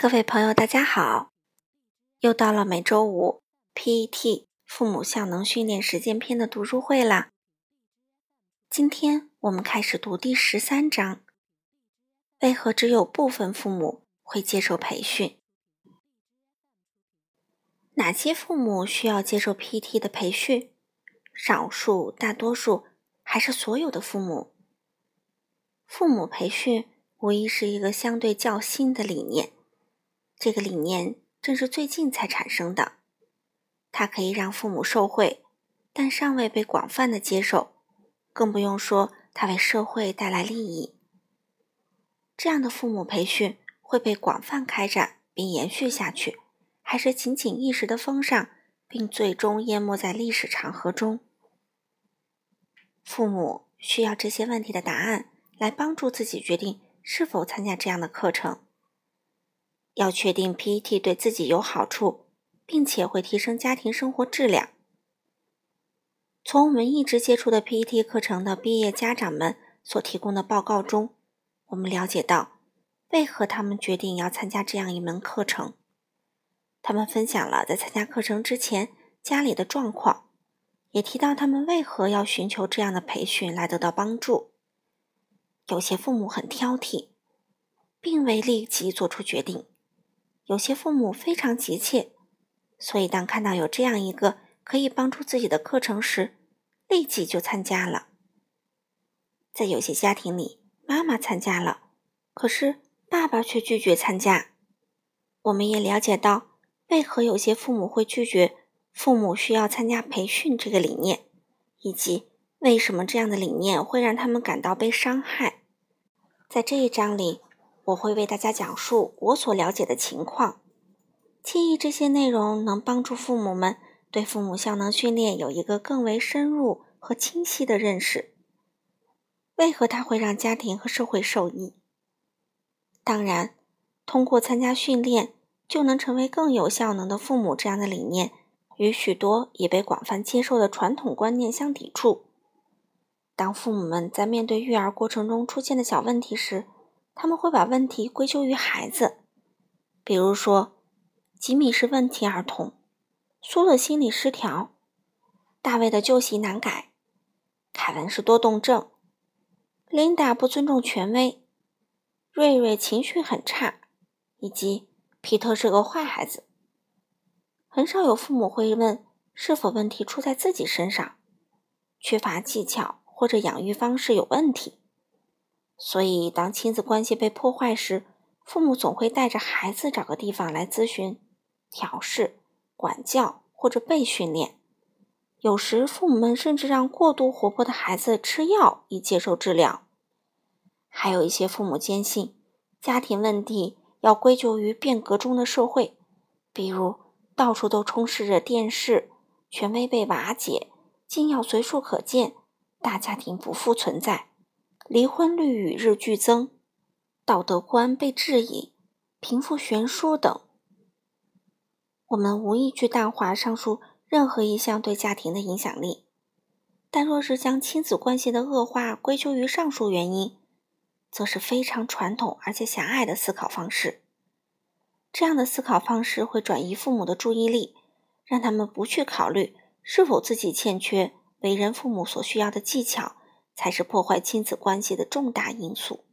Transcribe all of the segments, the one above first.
各位朋友，大家好！又到了每周五 PET 父母效能训练实践篇的读书会啦。今天我们开始读第十三章：为何只有部分父母会接受培训？哪些父母需要接受 PET 的培训？少数、大多数，还是所有的父母？父母培训无疑是一个相对较新的理念。这个理念正是最近才产生的，它可以让父母受惠，但尚未被广泛的接受，更不用说它为社会带来利益。这样的父母培训会被广泛开展并延续下去，还是仅仅一时的风尚，并最终淹没在历史长河中？父母需要这些问题的答案，来帮助自己决定是否参加这样的课程。要确定 PET 对自己有好处，并且会提升家庭生活质量。从我们一直接触的 PET 课程的毕业家长们所提供的报告中，我们了解到为何他们决定要参加这样一门课程。他们分享了在参加课程之前家里的状况，也提到他们为何要寻求这样的培训来得到帮助。有些父母很挑剔，并未立即做出决定。有些父母非常急切，所以当看到有这样一个可以帮助自己的课程时，立即就参加了。在有些家庭里，妈妈参加了，可是爸爸却拒绝参加。我们也了解到，为何有些父母会拒绝父母需要参加培训这个理念，以及为什么这样的理念会让他们感到被伤害。在这一章里。我会为大家讲述我所了解的情况，建议这些内容能帮助父母们对父母效能训练有一个更为深入和清晰的认识。为何它会让家庭和社会受益？当然，通过参加训练就能成为更有效能的父母这样的理念，与许多已被广泛接受的传统观念相抵触。当父母们在面对育儿过程中出现的小问题时，他们会把问题归咎于孩子，比如说，吉米是问题儿童，苏的心理失调，大卫的旧习难改，凯文是多动症，琳达不尊重权威，瑞瑞情绪很差，以及皮特是个坏孩子。很少有父母会问是否问题出在自己身上，缺乏技巧或者养育方式有问题。所以，当亲子关系被破坏时，父母总会带着孩子找个地方来咨询、调试、管教或者被训练。有时，父母们甚至让过度活泼的孩子吃药以接受治疗。还有一些父母坚信，家庭问题要归咎于变革中的社会，比如到处都充斥着电视、权威被瓦解、禁药随处可见、大家庭不复存在。离婚率与日俱增，道德观被质疑，贫富悬殊等。我们无意去淡化上述任何一项对家庭的影响力，但若是将亲子关系的恶化归咎于上述原因，则是非常传统而且狭隘的思考方式。这样的思考方式会转移父母的注意力，让他们不去考虑是否自己欠缺为人父母所需要的技巧。才是破坏亲子关系的重大因素。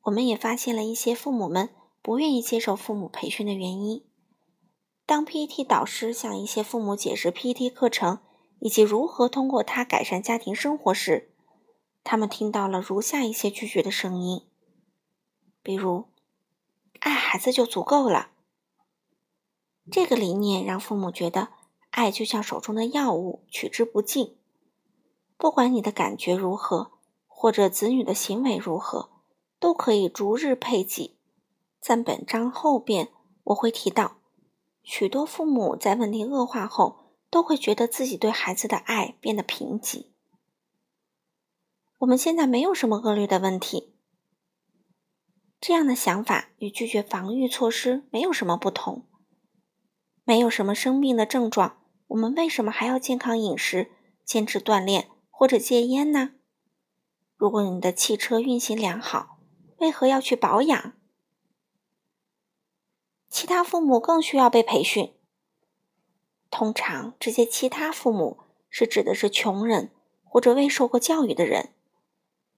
我们也发现了一些父母们不愿意接受父母培训的原因。当 PET 导师向一些父母解释 PET 课程以及如何通过它改善家庭生活时，他们听到了如下一些拒绝的声音，比如“爱孩子就足够了”。这个理念让父母觉得爱就像手中的药物，取之不尽。不管你的感觉如何，或者子女的行为如何，都可以逐日配给。在本章后边，我会提到，许多父母在问题恶化后，都会觉得自己对孩子的爱变得贫瘠。我们现在没有什么恶劣的问题，这样的想法与拒绝防御措施没有什么不同。没有什么生病的症状，我们为什么还要健康饮食、坚持锻炼？或者戒烟呢？如果你的汽车运行良好，为何要去保养？其他父母更需要被培训。通常，这些其他父母是指的是穷人或者未受过教育的人。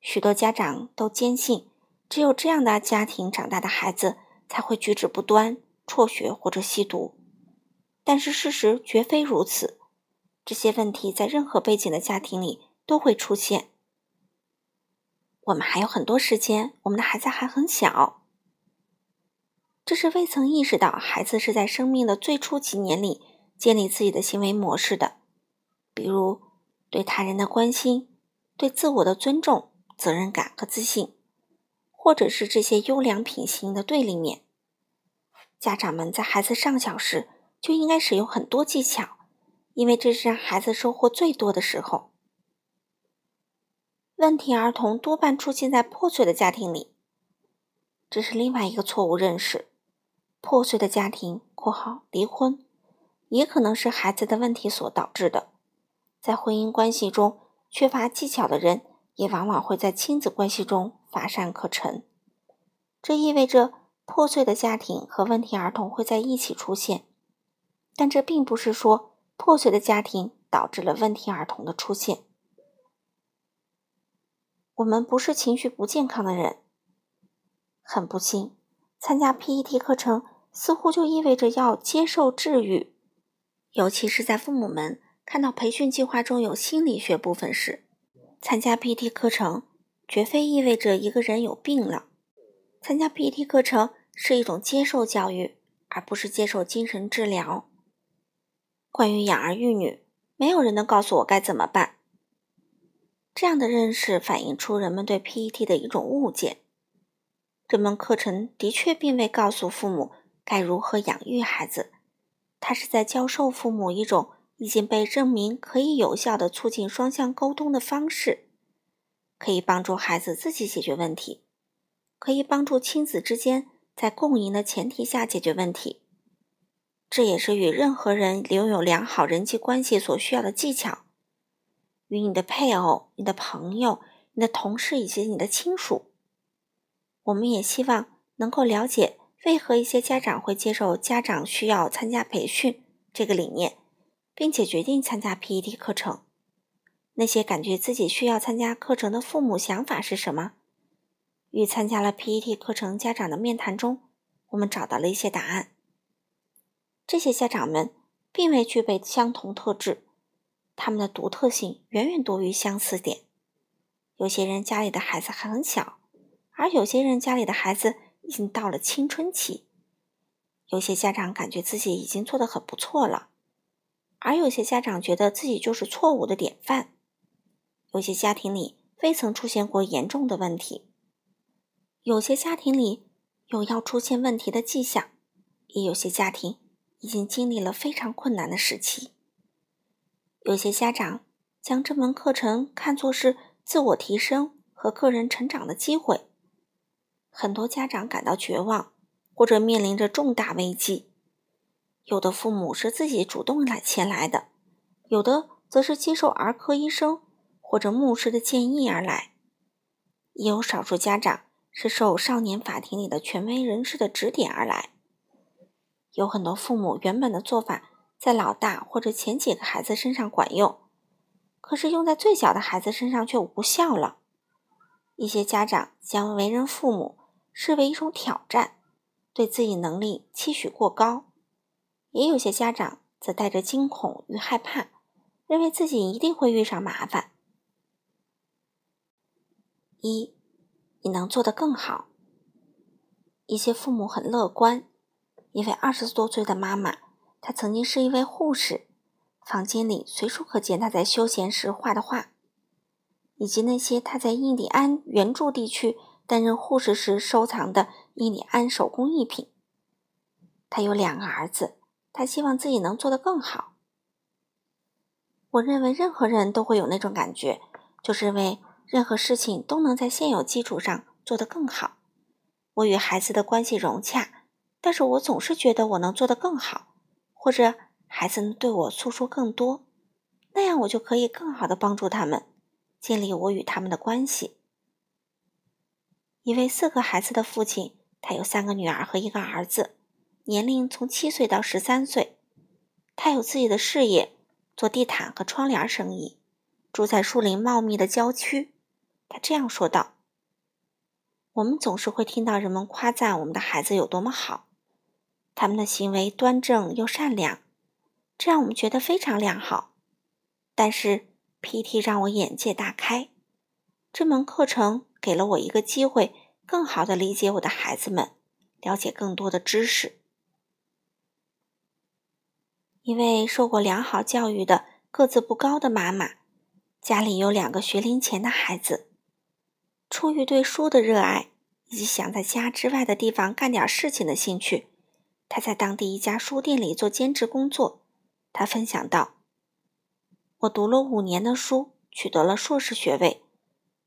许多家长都坚信，只有这样的家庭长大的孩子才会举止不端、辍学或者吸毒。但是事实绝非如此，这些问题在任何背景的家庭里都会出现。我们还有很多时间，我们的孩子还很小，这是未曾意识到孩子是在生命的最初几年里建立自己的行为模式的，比如对他人的关心、对自我的尊重。责任感和自信，或者是这些优良品行的对立面。家长们在孩子尚小时就应该使用很多技巧，因为这是让孩子收获最多的时候。问题儿童多半出现在破碎的家庭里，这是另外一个错误认识。破碎的家庭（括号离婚）也可能是孩子的问题所导致的。在婚姻关系中缺乏技巧的人。也往往会在亲子关系中乏善可陈，这意味着破碎的家庭和问题儿童会在一起出现，但这并不是说破碎的家庭导致了问题儿童的出现。我们不是情绪不健康的人，很不幸，参加 PET 课程似乎就意味着要接受治愈，尤其是在父母们看到培训计划中有心理学部分时。参加 PET 课程绝非意味着一个人有病了。参加 PET 课程是一种接受教育，而不是接受精神治疗。关于养儿育女，没有人能告诉我该怎么办。这样的认识反映出人们对 PET 的一种误解。这门课程的确并未告诉父母该如何养育孩子，它是在教授父母一种。已经被证明可以有效的促进双向沟通的方式，可以帮助孩子自己解决问题，可以帮助亲子之间在共赢的前提下解决问题。这也是与任何人拥有良好人际关系所需要的技巧。与你的配偶、你的朋友、你的同事以及你的亲属，我们也希望能够了解为何一些家长会接受家长需要参加培训这个理念。并且决定参加 PET 课程。那些感觉自己需要参加课程的父母想法是什么？与参加了 PET 课程家长的面谈中，我们找到了一些答案。这些家长们并未具备相同特质，他们的独特性远远多于相似点。有些人家里的孩子还很小，而有些人家里的孩子已经到了青春期。有些家长感觉自己已经做得很不错了。而有些家长觉得自己就是错误的典范，有些家庭里未曾出现过严重的问题，有些家庭里有要出现问题的迹象，也有些家庭已经经历了非常困难的时期。有些家长将这门课程看作是自我提升和个人成长的机会，很多家长感到绝望，或者面临着重大危机。有的父母是自己主动来前来的，有的则是接受儿科医生或者牧师的建议而来，也有少数家长是受少年法庭里的权威人士的指点而来。有很多父母原本的做法在老大或者前几个孩子身上管用，可是用在最小的孩子身上却无效了。一些家长将为人父母视为一种挑战，对自己能力期许过高。也有些家长则带着惊恐与害怕，认为自己一定会遇上麻烦。一，你能做得更好。一些父母很乐观，一位二十多岁的妈妈，他曾经是一位护士，房间里随处可见他在休闲时画的画，以及那些他在印第安原住地区担任护士时收藏的印第安手工艺品。他有两个儿子。他希望自己能做得更好。我认为任何人都会有那种感觉，就是认为任何事情都能在现有基础上做得更好。我与孩子的关系融洽，但是我总是觉得我能做得更好，或者孩子能对我诉说更多，那样我就可以更好的帮助他们，建立我与他们的关系。一位四个孩子的父亲，他有三个女儿和一个儿子。年龄从七岁到十三岁。他有自己的事业，做地毯和窗帘生意，住在树林茂密的郊区。他这样说道：“我们总是会听到人们夸赞我们的孩子有多么好，他们的行为端正又善良，这让我们觉得非常良好。但是 PT 让我眼界大开，这门课程给了我一个机会，更好的理解我的孩子们，了解更多的知识。”一位受过良好教育的、个子不高的妈妈，家里有两个学龄前的孩子。出于对书的热爱以及想在家之外的地方干点事情的兴趣，她在当地一家书店里做兼职工作。她分享道：“我读了五年的书，取得了硕士学位，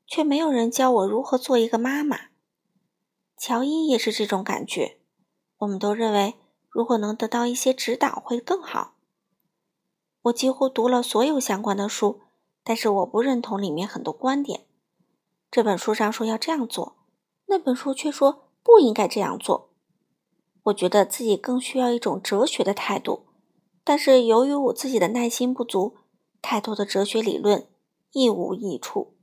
却没有人教我如何做一个妈妈。”乔伊也是这种感觉。我们都认为。如果能得到一些指导会更好。我几乎读了所有相关的书，但是我不认同里面很多观点。这本书上说要这样做，那本书却说不应该这样做。我觉得自己更需要一种哲学的态度，但是由于我自己的耐心不足，太多的哲学理论一无益处。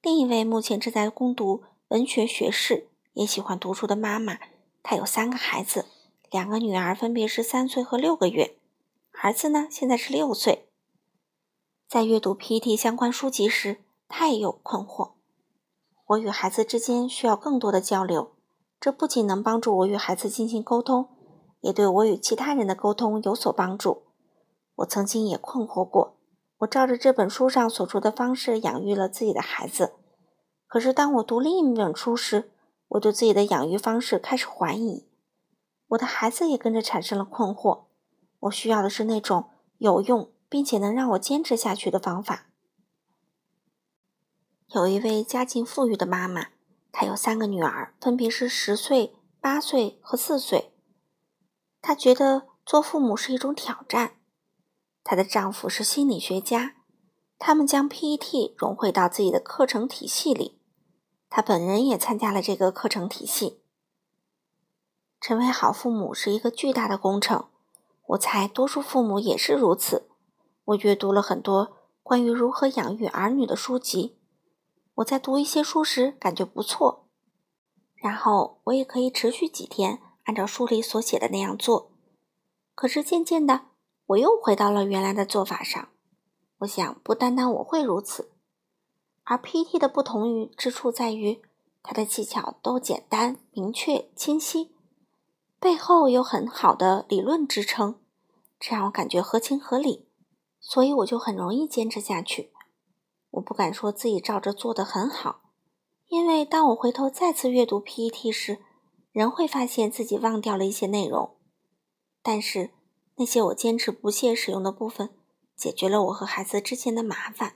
另一位目前正在攻读文学学士，也喜欢读书的妈妈。她有三个孩子，两个女儿分别是三岁和六个月，儿子呢现在是六岁。在阅读 PT 相关书籍时，他也有困惑。我与孩子之间需要更多的交流，这不仅能帮助我与孩子进行沟通，也对我与其他人的沟通有所帮助。我曾经也困惑过，我照着这本书上所说的方式养育了自己的孩子，可是当我读另一本书时，我对自己的养育方式开始怀疑，我的孩子也跟着产生了困惑。我需要的是那种有用并且能让我坚持下去的方法。有一位家境富裕的妈妈，她有三个女儿，分别是十岁、八岁和四岁。她觉得做父母是一种挑战。她的丈夫是心理学家，他们将 PET 融汇到自己的课程体系里。他本人也参加了这个课程体系。成为好父母是一个巨大的工程，我猜多数父母也是如此。我阅读了很多关于如何养育儿女的书籍。我在读一些书时感觉不错，然后我也可以持续几天按照书里所写的那样做。可是渐渐的，我又回到了原来的做法上。我想，不单单我会如此。而 PT 的不同于之处在于，它的技巧都简单、明确、清晰，背后有很好的理论支撑，这让我感觉合情合理，所以我就很容易坚持下去。我不敢说自己照着做的很好，因为当我回头再次阅读 PET 时，仍会发现自己忘掉了一些内容。但是那些我坚持不懈使用的部分，解决了我和孩子之间的麻烦。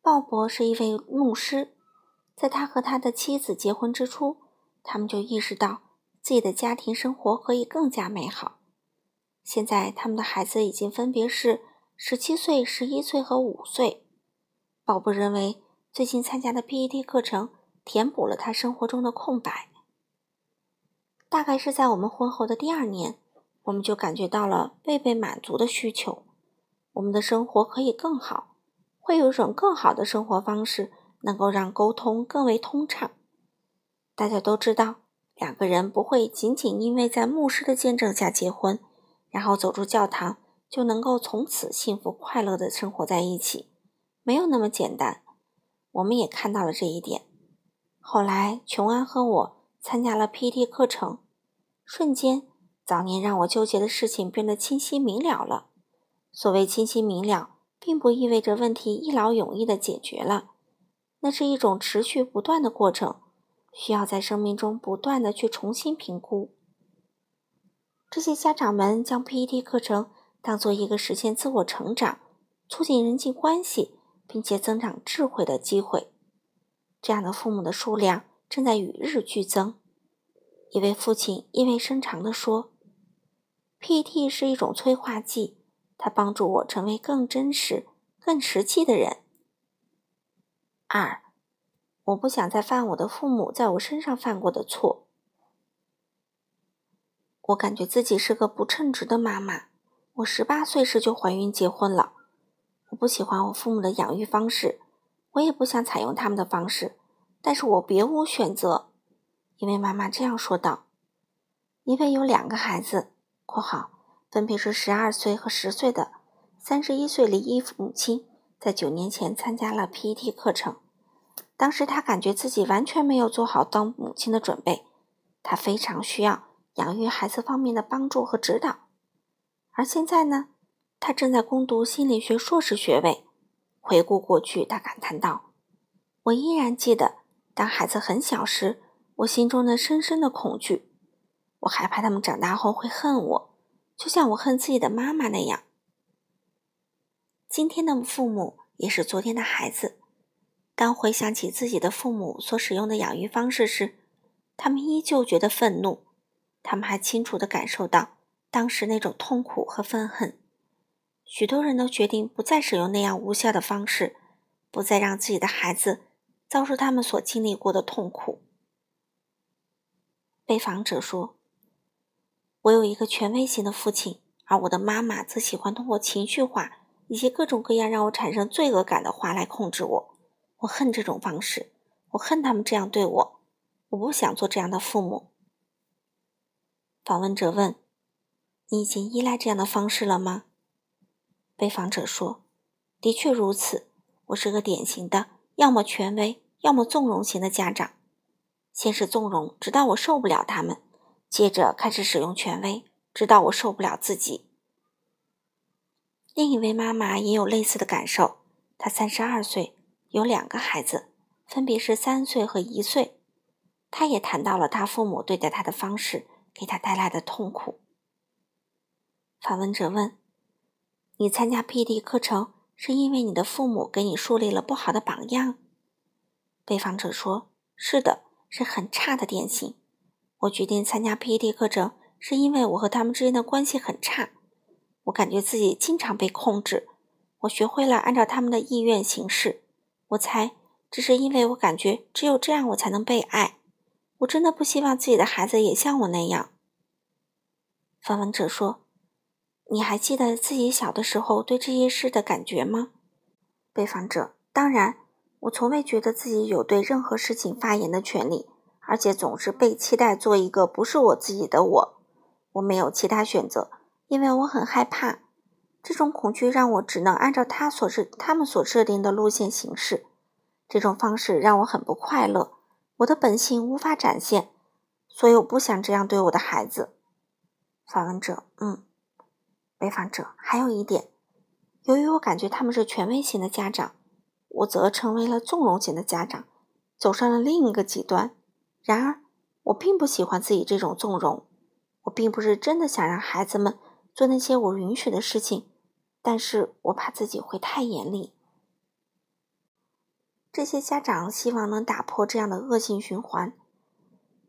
鲍勃是一位牧师，在他和他的妻子结婚之初，他们就意识到自己的家庭生活可以更加美好。现在，他们的孩子已经分别是十七岁、十一岁和五岁。鲍勃认为，最近参加的 PET 课程填补了他生活中的空白。大概是在我们婚后的第二年，我们就感觉到了未被满足的需求，我们的生活可以更好。会有一种更好的生活方式，能够让沟通更为通畅。大家都知道，两个人不会仅仅因为在牧师的见证下结婚，然后走出教堂就能够从此幸福快乐的生活在一起，没有那么简单。我们也看到了这一点。后来，琼安和我参加了 PT 课程，瞬间，早年让我纠结的事情变得清晰明了了。所谓清晰明了。并不意味着问题一劳永逸的解决了，那是一种持续不断的过程，需要在生命中不断的去重新评估。这些家长们将 PET 课程当做一个实现自我成长、促进人际关系并且增长智慧的机会，这样的父母的数量正在与日俱增。一位父亲意味深长地说：“PET 是一种催化剂。”它帮助我成为更真实、更实际的人。二，我不想再犯我的父母在我身上犯过的错。我感觉自己是个不称职的妈妈。我十八岁时就怀孕结婚了。我不喜欢我父母的养育方式，我也不想采用他们的方式，但是我别无选择。一位妈妈这样说道：“因为有两个孩子（括号分别是十二岁和十岁的三十一岁离异母亲），在九年前参加了 PET 课程。当时她感觉自己完全没有做好当母亲的准备，她非常需要养育孩子方面的帮助和指导。而现在呢，他正在攻读心理学硕士学位。回顾过去，他感叹道：“我依然记得，当孩子很小时。”我心中的深深的恐惧，我害怕他们长大后会恨我，就像我恨自己的妈妈那样。今天的父母也是昨天的孩子，当回想起自己的父母所使用的养育方式时，他们依旧觉得愤怒，他们还清楚地感受到当时那种痛苦和愤恨。许多人都决定不再使用那样无效的方式，不再让自己的孩子遭受他们所经历过的痛苦。被访者说：“我有一个权威型的父亲，而我的妈妈则喜欢通过情绪化以及各种各样让我产生罪恶感的话来控制我。我恨这种方式，我恨他们这样对我。我不想做这样的父母。”访问者问：“你已经依赖这样的方式了吗？”被访者说：“的确如此。我是个典型的要么权威，要么纵容型的家长。”先是纵容，直到我受不了他们；接着开始使用权威，直到我受不了自己。另一位妈妈也有类似的感受，她三十二岁，有两个孩子，分别是三岁和一岁。她也谈到了她父母对待她的方式给她带来的痛苦。访问者问：“你参加 PD 课程是因为你的父母给你树立了不好的榜样？”被访者说：“是的。”是很差的典型。我决定参加 PET 课程，是因为我和他们之间的关系很差。我感觉自己经常被控制。我学会了按照他们的意愿行事。我猜，这是因为我感觉只有这样，我才能被爱。我真的不希望自己的孩子也像我那样。访问者说：“你还记得自己小的时候对这些事的感觉吗？”被访者：“当然。”我从未觉得自己有对任何事情发言的权利，而且总是被期待做一个不是我自己的我。我没有其他选择，因为我很害怕。这种恐惧让我只能按照他所设、他们所设定的路线行事。这种方式让我很不快乐。我的本性无法展现，所以我不想这样对我的孩子。访问者：嗯。被访者：还有一点，由于我感觉他们是权威型的家长。我则成为了纵容型的家长，走上了另一个极端。然而，我并不喜欢自己这种纵容。我并不是真的想让孩子们做那些我允许的事情，但是我怕自己会太严厉。这些家长希望能打破这样的恶性循环，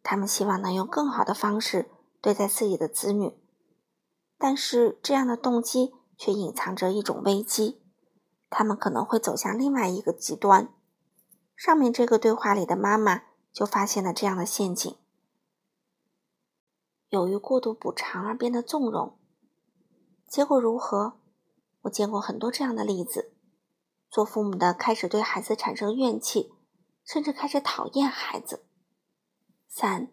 他们希望能用更好的方式对待自己的子女，但是这样的动机却隐藏着一种危机。他们可能会走向另外一个极端。上面这个对话里的妈妈就发现了这样的陷阱：由于过度补偿而变得纵容，结果如何？我见过很多这样的例子：做父母的开始对孩子产生怨气，甚至开始讨厌孩子。三，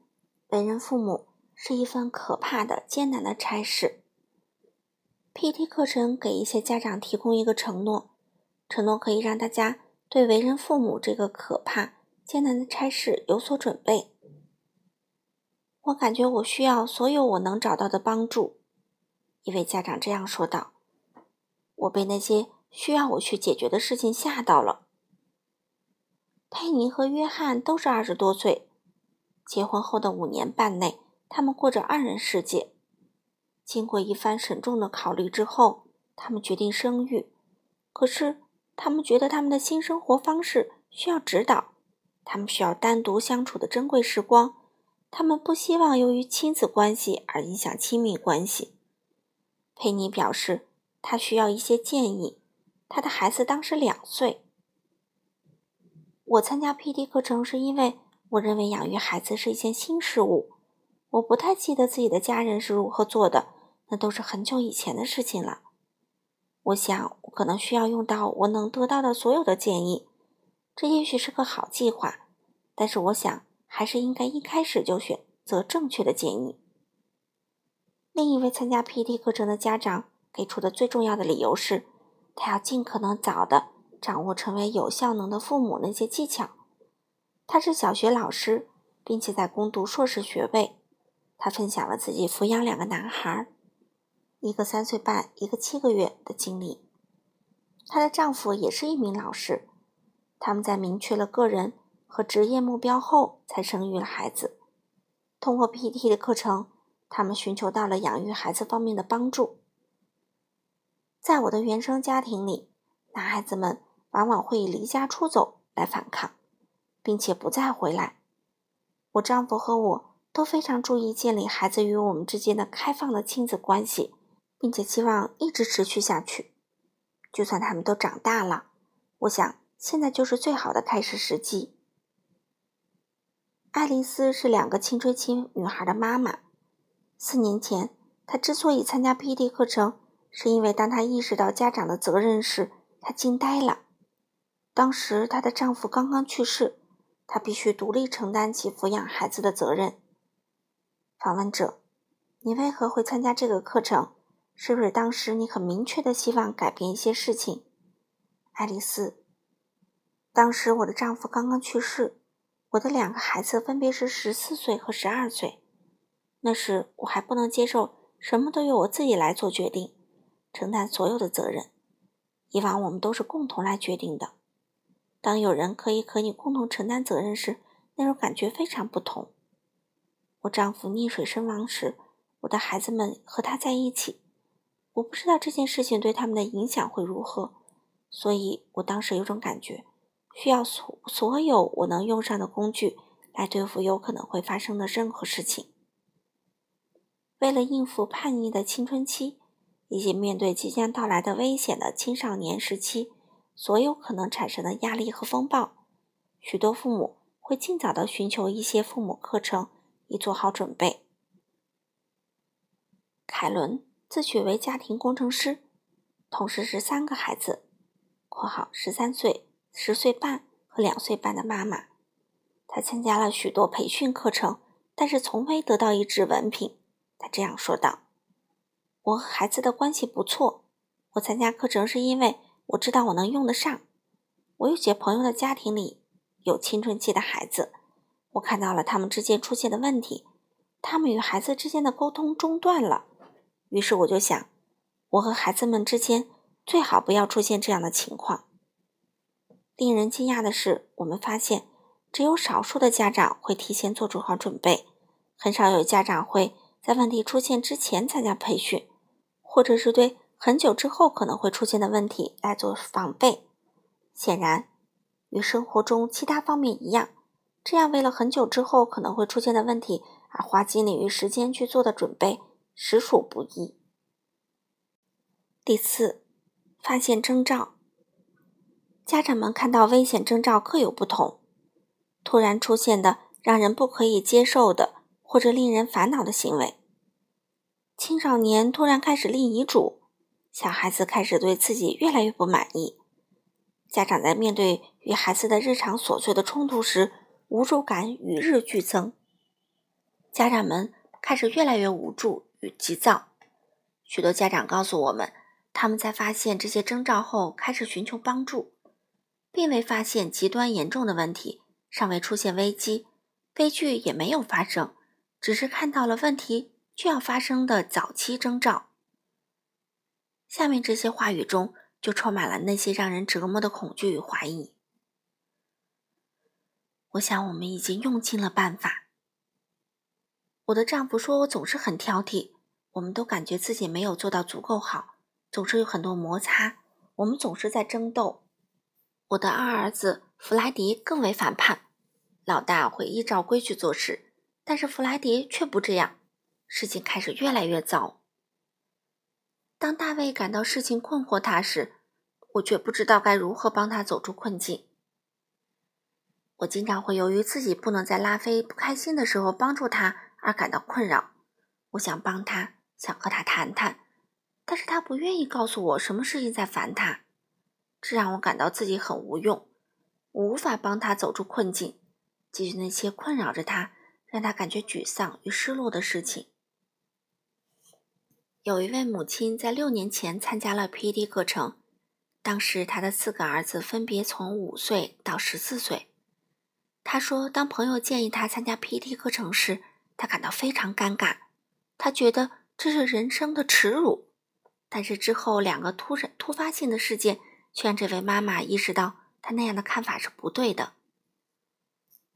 为人父母是一份可怕的、艰难的差事。PT 课程给一些家长提供一个承诺。承诺可以让大家对为人父母这个可怕、艰难的差事有所准备。我感觉我需要所有我能找到的帮助。一位家长这样说道：“我被那些需要我去解决的事情吓到了。”佩妮和约翰都是二十多岁，结婚后的五年半内，他们过着二人世界。经过一番慎重的考虑之后，他们决定生育。可是。他们觉得他们的新生活方式需要指导，他们需要单独相处的珍贵时光，他们不希望由于亲子关系而影响亲密关系。佩妮表示，她需要一些建议。她的孩子当时两岁。我参加 PD 课程是因为我认为养育孩子是一件新事物，我不太记得自己的家人是如何做的，那都是很久以前的事情了。我想，我可能需要用到我能得到的所有的建议。这也许是个好计划，但是我想还是应该一开始就选择正确的建议。另一位参加 PT 课程的家长给出的最重要的理由是，他要尽可能早的掌握成为有效能的父母那些技巧。他是小学老师，并且在攻读硕士学位。他分享了自己抚养两个男孩，一个三岁半，一个七个月的经历。她的丈夫也是一名老师。他们在明确了个人和职业目标后，才生育了孩子。通过 PT 的课程，他们寻求到了养育孩子方面的帮助。在我的原生家庭里，男孩子们往往会以离家出走来反抗，并且不再回来。我丈夫和我都非常注意建立孩子与我们之间的开放的亲子关系，并且希望一直持续下去。就算他们都长大了，我想。现在就是最好的开始时机。爱丽丝是两个青春期女孩的妈妈。四年前，她之所以参加 PT 课程，是因为当她意识到家长的责任时，她惊呆了。当时她的丈夫刚刚去世，她必须独立承担起抚养孩子的责任。访问者：你为何会参加这个课程？是不是当时你很明确的希望改变一些事情？爱丽丝。当时我的丈夫刚刚去世，我的两个孩子分别是十四岁和十二岁。那时我还不能接受什么都由我自己来做决定，承担所有的责任。以往我们都是共同来决定的。当有人可以和你共同承担责任时，那种感觉非常不同。我丈夫溺水身亡时，我的孩子们和他在一起。我不知道这件事情对他们的影响会如何，所以我当时有种感觉。需要所所有我能用上的工具来对付有可能会发生的任何事情。为了应付叛逆的青春期，以及面对即将到来的危险的青少年时期，所有可能产生的压力和风暴，许多父母会尽早的寻求一些父母课程，已做好准备。凯伦自诩为家庭工程师，同时是三个孩子（括号十三岁）。十岁半和两岁半的妈妈，她参加了许多培训课程，但是从未得到一纸文凭。她这样说道：“我和孩子的关系不错。我参加课程是因为我知道我能用得上。我有些朋友的家庭里有青春期的孩子，我看到了他们之间出现的问题，他们与孩子之间的沟通中断了。于是我就想，我和孩子们之间最好不要出现这样的情况。”令人惊讶的是，我们发现只有少数的家长会提前做好准备，很少有家长会在问题出现之前参加培训，或者是对很久之后可能会出现的问题来做防备。显然，与生活中其他方面一样，这样为了很久之后可能会出现的问题而花精力与时间去做的准备，实属不易。第四，发现征兆。家长们看到危险征兆各有不同，突然出现的让人不可以接受的或者令人烦恼的行为，青少年突然开始立遗嘱，小孩子开始对自己越来越不满意，家长在面对与孩子的日常琐碎的冲突时，无助感与日俱增，家长们开始越来越无助与急躁。许多家长告诉我们，他们在发现这些征兆后开始寻求帮助。并未发现极端严重的问题，尚未出现危机，悲剧也没有发生，只是看到了问题就要发生的早期征兆。下面这些话语中就充满了那些让人折磨的恐惧与怀疑。我想我们已经用尽了办法。我的丈夫说我总是很挑剔，我们都感觉自己没有做到足够好，总是有很多摩擦，我们总是在争斗。我的二儿子弗莱迪更为反叛，老大会依照规矩做事，但是弗莱迪却不这样，事情开始越来越糟。当大卫感到事情困惑他时，我却不知道该如何帮他走出困境。我经常会由于自己不能在拉菲不开心的时候帮助他而感到困扰。我想帮他，想和他谈谈，但是他不愿意告诉我什么事情在烦他，这让我感到自己很无用。我无法帮他走出困境，解决那些困扰着他、让他感觉沮丧与失落的事情。有一位母亲在六年前参加了 PD 课程，当时她的四个儿子分别从五岁到十四岁。他说，当朋友建议他参加 PT 课程时，他感到非常尴尬，他觉得这是人生的耻辱。但是之后两个突然突发性的事件，却让这位妈妈意识到她那样的看法是不对的。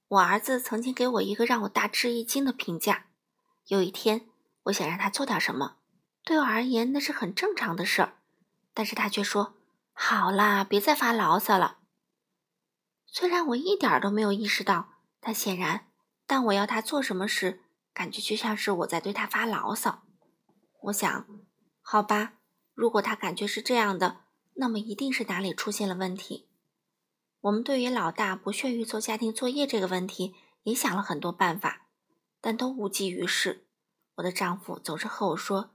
我儿子曾经给我一个让我大吃一惊的评价。有一天，我想让他做点什么。对我而言，那是很正常的事儿，但是他却说：“好啦，别再发牢骚了。”虽然我一点都没有意识到，但显然，当我要他做什么时，感觉就像是我在对他发牢骚。我想，好吧，如果他感觉是这样的，那么一定是哪里出现了问题。我们对于老大不屑于做家庭作业这个问题，也想了很多办法，但都无济于事。我的丈夫总是和我说。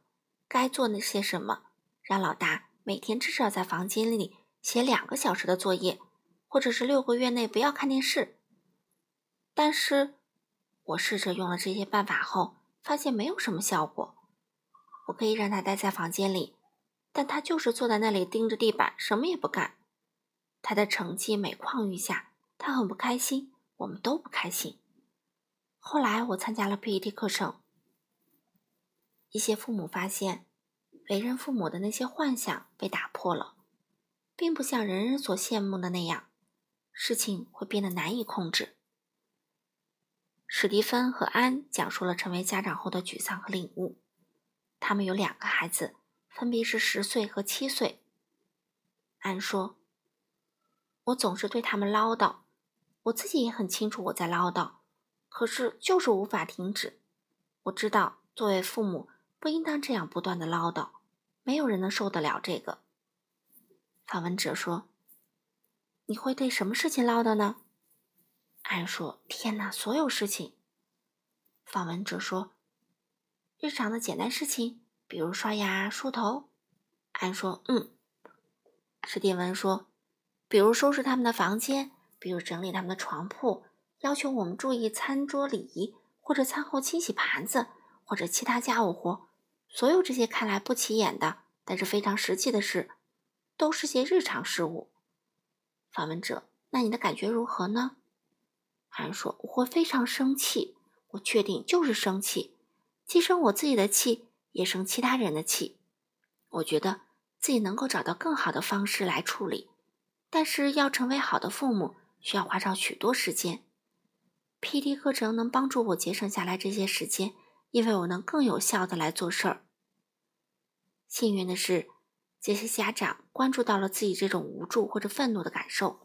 该做那些什么？让老大每天至少在房间里写两个小时的作业，或者是六个月内不要看电视。但是，我试着用了这些办法后，发现没有什么效果。我可以让他待在房间里，但他就是坐在那里盯着地板，什么也不干。他的成绩每况愈下，他很不开心，我们都不开心。后来我参加了 PET 课程。一些父母发现，为人父母的那些幻想被打破了，并不像人人所羡慕的那样，事情会变得难以控制。史蒂芬和安讲述了成为家长后的沮丧和领悟。他们有两个孩子，分别是十岁和七岁。安说：“我总是对他们唠叨，我自己也很清楚我在唠叨，可是就是无法停止。我知道，作为父母。”不应当这样不断的唠叨，没有人能受得了这个。访问者说：“你会对什么事情唠叨呢？”安说：“天哪，所有事情。”访问者说：“日常的简单事情，比如刷牙、梳头。”安说：“嗯。”史蒂文说：“比如收拾他们的房间，比如整理他们的床铺，要求我们注意餐桌礼仪，或者餐后清洗盘子，或者其他家务活。”所有这些看来不起眼的，但是非常实际的事，都是些日常事务。访问者，那你的感觉如何呢？安说：“我会非常生气，我确定就是生气，既生我自己的气，也生其他人的气。我觉得自己能够找到更好的方式来处理，但是要成为好的父母，需要花上许多时间。P.D. 课程能帮助我节省下来这些时间。”因为我能更有效的来做事儿。幸运的是，这些家长关注到了自己这种无助或者愤怒的感受，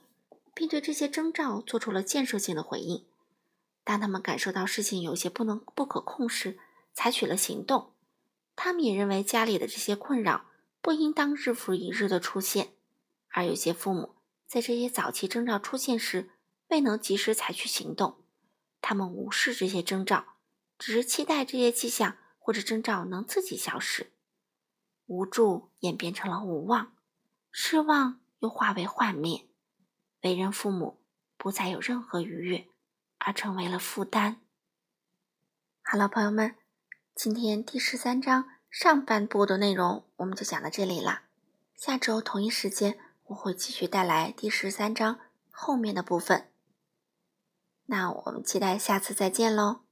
并对这些征兆做出了建设性的回应。当他们感受到事情有些不能不可控时，采取了行动。他们也认为家里的这些困扰不应当日复一日的出现，而有些父母在这些早期征兆出现时未能及时采取行动，他们无视这些征兆。只是期待这些迹象或者征兆能自己消失，无助演变成了无望，失望又化为幻灭，为人父母不再有任何愉悦，而成为了负担。好了，朋友们，今天第十三章上半部的内容我们就讲到这里了。下周同一时间我会继续带来第十三章后面的部分。那我们期待下次再见喽。